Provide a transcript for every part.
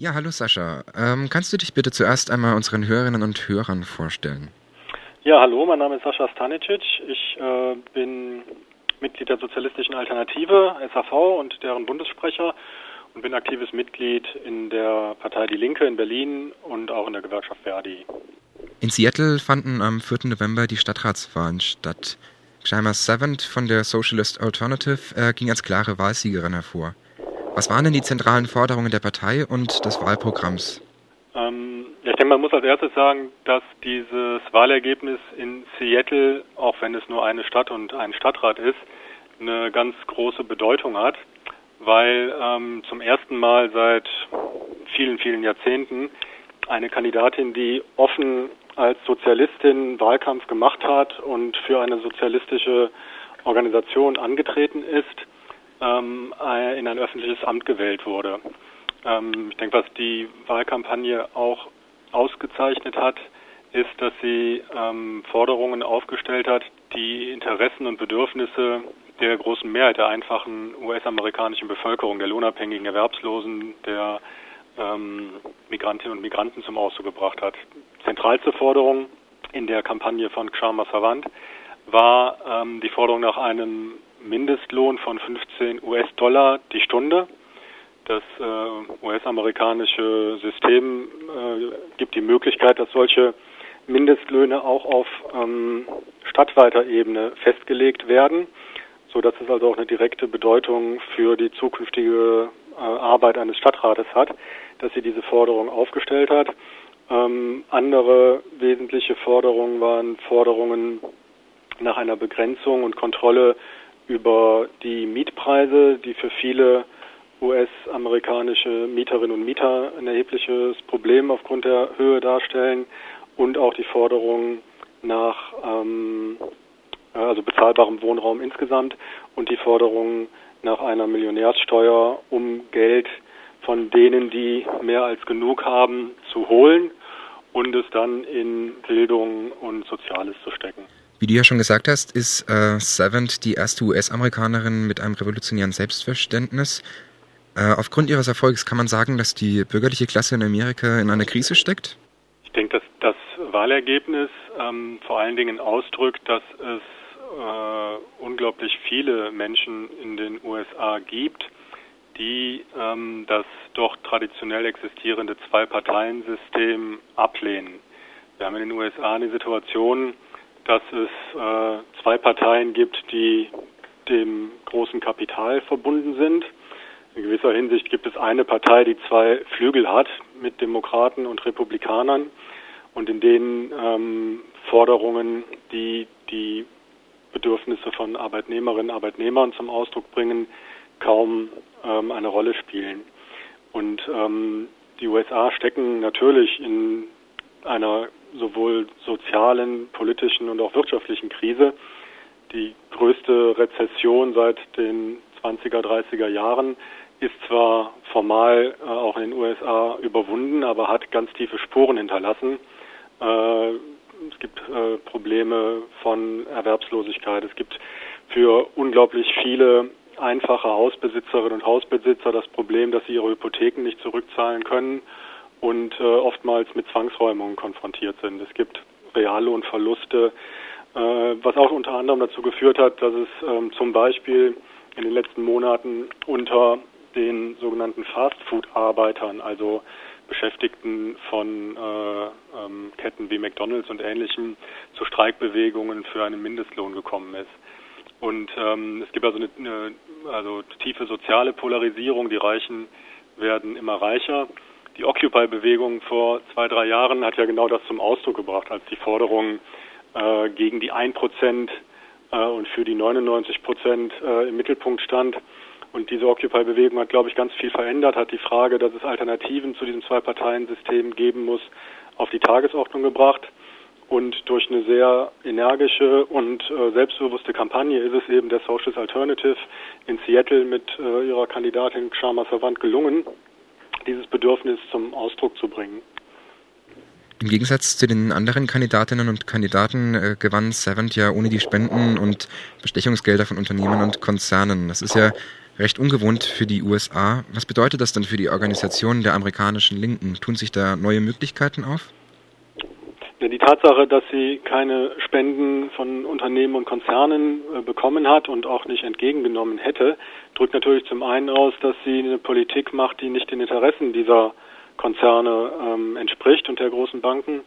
Ja, hallo Sascha. Ähm, kannst du dich bitte zuerst einmal unseren Hörerinnen und Hörern vorstellen? Ja, hallo, mein Name ist Sascha Stanicic. Ich äh, bin Mitglied der Sozialistischen Alternative, SAV und deren Bundessprecher und bin aktives Mitglied in der Partei Die Linke in Berlin und auch in der Gewerkschaft Verdi. In Seattle fanden am 4. November die Stadtratswahlen statt. Shaima Savant von der Socialist Alternative äh, ging als klare Wahlsiegerin hervor. Was waren denn die zentralen Forderungen der Partei und des Wahlprogramms? Ähm, ich denke, man muss als erstes sagen, dass dieses Wahlergebnis in Seattle, auch wenn es nur eine Stadt und ein Stadtrat ist, eine ganz große Bedeutung hat, weil ähm, zum ersten Mal seit vielen, vielen Jahrzehnten eine Kandidatin, die offen als Sozialistin Wahlkampf gemacht hat und für eine sozialistische Organisation angetreten ist, ähm, in ein öffentliches Amt gewählt wurde. Ähm, ich denke, was die Wahlkampagne auch ausgezeichnet hat, ist, dass sie ähm, Forderungen aufgestellt hat, die Interessen und Bedürfnisse der großen Mehrheit der einfachen US-amerikanischen Bevölkerung, der lohnabhängigen Erwerbslosen, der ähm, Migrantinnen und Migranten zum Ausdruck gebracht hat. Zentralste Forderung in der Kampagne von Kshama Savant war ähm, die Forderung nach einem Mindestlohn von 15 US-Dollar die Stunde. Das äh, US-amerikanische System äh, gibt die Möglichkeit, dass solche Mindestlöhne auch auf ähm, stadtweiter Ebene festgelegt werden, so dass es also auch eine direkte Bedeutung für die zukünftige äh, Arbeit eines Stadtrates hat, dass sie diese Forderung aufgestellt hat. Ähm, andere wesentliche Forderungen waren Forderungen nach einer Begrenzung und Kontrolle über die Mietpreise, die für viele US-amerikanische Mieterinnen und Mieter ein erhebliches Problem aufgrund der Höhe darstellen und auch die Forderung nach ähm, also bezahlbarem Wohnraum insgesamt und die Forderung nach einer Millionärssteuer, um Geld von denen, die mehr als genug haben, zu holen und es dann in Bildung und Soziales zu stecken. Wie du ja schon gesagt hast, ist äh, Savant die erste US-Amerikanerin mit einem revolutionären Selbstverständnis. Äh, aufgrund ihres Erfolgs kann man sagen, dass die bürgerliche Klasse in Amerika in einer Krise steckt? Ich denke, dass das Wahlergebnis ähm, vor allen Dingen ausdrückt, dass es äh, unglaublich viele Menschen in den USA gibt, die ähm, das doch traditionell existierende Zwei-Parteien-System ablehnen. Wir haben in den USA eine Situation, dass es äh, zwei Parteien gibt, die dem großen Kapital verbunden sind. In gewisser Hinsicht gibt es eine Partei, die zwei Flügel hat mit Demokraten und Republikanern und in denen ähm, Forderungen, die die Bedürfnisse von Arbeitnehmerinnen und Arbeitnehmern zum Ausdruck bringen, kaum ähm, eine Rolle spielen. Und ähm, die USA stecken natürlich in einer sowohl sozialen, politischen und auch wirtschaftlichen Krise. Die größte Rezession seit den 20er, 30er Jahren ist zwar formal äh, auch in den USA überwunden, aber hat ganz tiefe Spuren hinterlassen. Äh, es gibt äh, Probleme von Erwerbslosigkeit. Es gibt für unglaublich viele einfache Hausbesitzerinnen und Hausbesitzer das Problem, dass sie ihre Hypotheken nicht zurückzahlen können und äh, oftmals mit Zwangsräumungen konfrontiert sind. Es gibt Reallohnverluste, äh, was auch unter anderem dazu geführt hat, dass es ähm, zum Beispiel in den letzten Monaten unter den sogenannten Fastfood-Arbeitern, also Beschäftigten von äh, ähm, Ketten wie McDonald's und ähnlichem, zu Streikbewegungen für einen Mindestlohn gekommen ist. Und ähm, es gibt also eine, eine also tiefe soziale Polarisierung. Die Reichen werden immer reicher die Occupy-Bewegung vor zwei, drei Jahren hat ja genau das zum Ausdruck gebracht, als die Forderung äh, gegen die 1 Prozent äh, und für die 99 Prozent äh, im Mittelpunkt stand. Und diese Occupy-Bewegung hat, glaube ich, ganz viel verändert, hat die Frage, dass es Alternativen zu diesem Zwei-Parteien-System geben muss, auf die Tagesordnung gebracht. Und durch eine sehr energische und äh, selbstbewusste Kampagne ist es eben der Socialist Alternative in Seattle mit äh, ihrer Kandidatin Sharma Savant gelungen, dieses Bedürfnis zum Ausdruck zu bringen. Im Gegensatz zu den anderen Kandidatinnen und Kandidaten äh, gewann Savant ja ohne die Spenden und Bestechungsgelder von Unternehmen und Konzernen. Das ist ja recht ungewohnt für die USA. Was bedeutet das denn für die Organisationen der amerikanischen Linken? Tun sich da neue Möglichkeiten auf? Die Tatsache, dass sie keine Spenden von Unternehmen und Konzernen äh, bekommen hat und auch nicht entgegengenommen hätte, drückt natürlich zum einen aus, dass sie eine Politik macht, die nicht den Interessen dieser Konzerne ähm, entspricht und der großen Banken.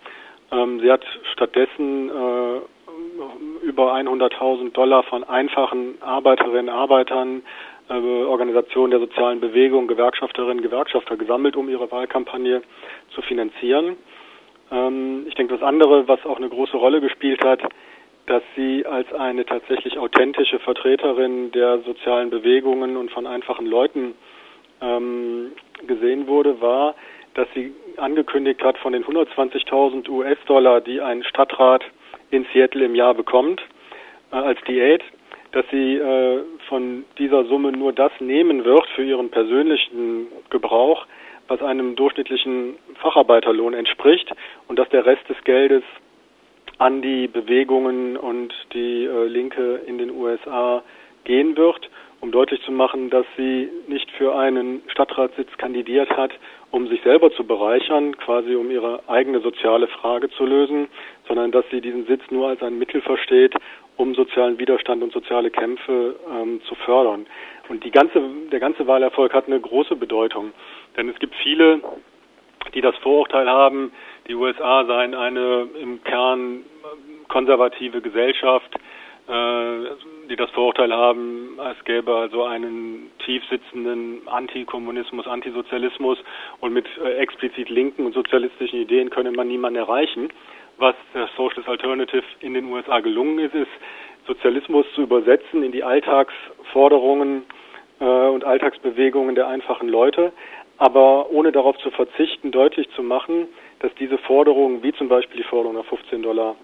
Ähm, sie hat stattdessen äh, über 100.000 Dollar von einfachen Arbeiterinnen, Arbeitern, äh, Organisationen der sozialen Bewegung, Gewerkschafterinnen, Gewerkschafter gesammelt, um ihre Wahlkampagne zu finanzieren. Ähm, ich denke, das andere, was auch eine große Rolle gespielt hat, dass sie als eine tatsächlich authentische Vertreterin der sozialen Bewegungen und von einfachen Leuten ähm, gesehen wurde, war, dass sie angekündigt hat, von den 120.000 US-Dollar, die ein Stadtrat in Seattle im Jahr bekommt, äh, als Diät, dass sie äh, von dieser Summe nur das nehmen wird für ihren persönlichen Gebrauch, was einem durchschnittlichen Facharbeiterlohn entspricht und dass der Rest des Geldes an die Bewegungen und die äh, Linke in den USA gehen wird, um deutlich zu machen, dass sie nicht für einen Stadtratssitz kandidiert hat, um sich selber zu bereichern, quasi um ihre eigene soziale Frage zu lösen, sondern dass sie diesen Sitz nur als ein Mittel versteht, um sozialen Widerstand und soziale Kämpfe ähm, zu fördern. Und die ganze, der ganze Wahlerfolg hat eine große Bedeutung. Denn es gibt viele, die das Vorurteil haben, die USA seien eine im Kern konservative Gesellschaft, äh, die das Vorurteil haben, es gäbe also einen tief sitzenden Antikommunismus, Antisozialismus und mit äh, explizit linken und sozialistischen Ideen könne man niemanden erreichen. Was der Socialist Alternative in den USA gelungen ist, ist Sozialismus zu übersetzen in die Alltagsforderungen äh, und Alltagsbewegungen der einfachen Leute, aber ohne darauf zu verzichten, deutlich zu machen, dass diese Forderungen, wie zum Beispiel die Forderung nach 15 Dollar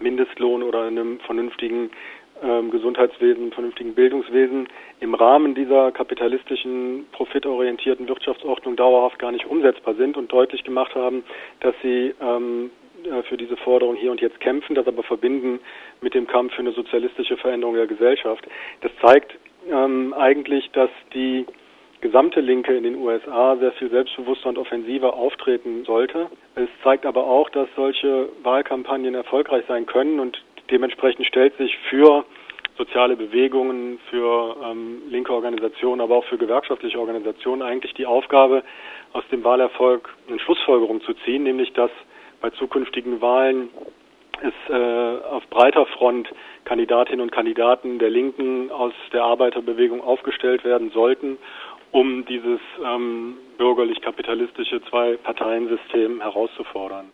Mindestlohn oder einem vernünftigen ähm, Gesundheitswesen, vernünftigen Bildungswesen im Rahmen dieser kapitalistischen, profitorientierten Wirtschaftsordnung dauerhaft gar nicht umsetzbar sind und deutlich gemacht haben, dass sie ähm, äh, für diese Forderung hier und jetzt kämpfen, das aber verbinden mit dem Kampf für eine sozialistische Veränderung der Gesellschaft. Das zeigt ähm, eigentlich, dass die gesamte Linke in den USA sehr viel selbstbewusster und offensiver auftreten sollte. Es zeigt aber auch, dass solche Wahlkampagnen erfolgreich sein können und dementsprechend stellt sich für soziale Bewegungen, für ähm, linke Organisationen, aber auch für gewerkschaftliche Organisationen eigentlich die Aufgabe, aus dem Wahlerfolg eine Schlussfolgerung zu ziehen, nämlich dass bei zukünftigen Wahlen es äh, auf breiter Front Kandidatinnen und Kandidaten der Linken aus der Arbeiterbewegung aufgestellt werden sollten um dieses ähm, bürgerlich-kapitalistische Zwei-Parteien-System herauszufordern.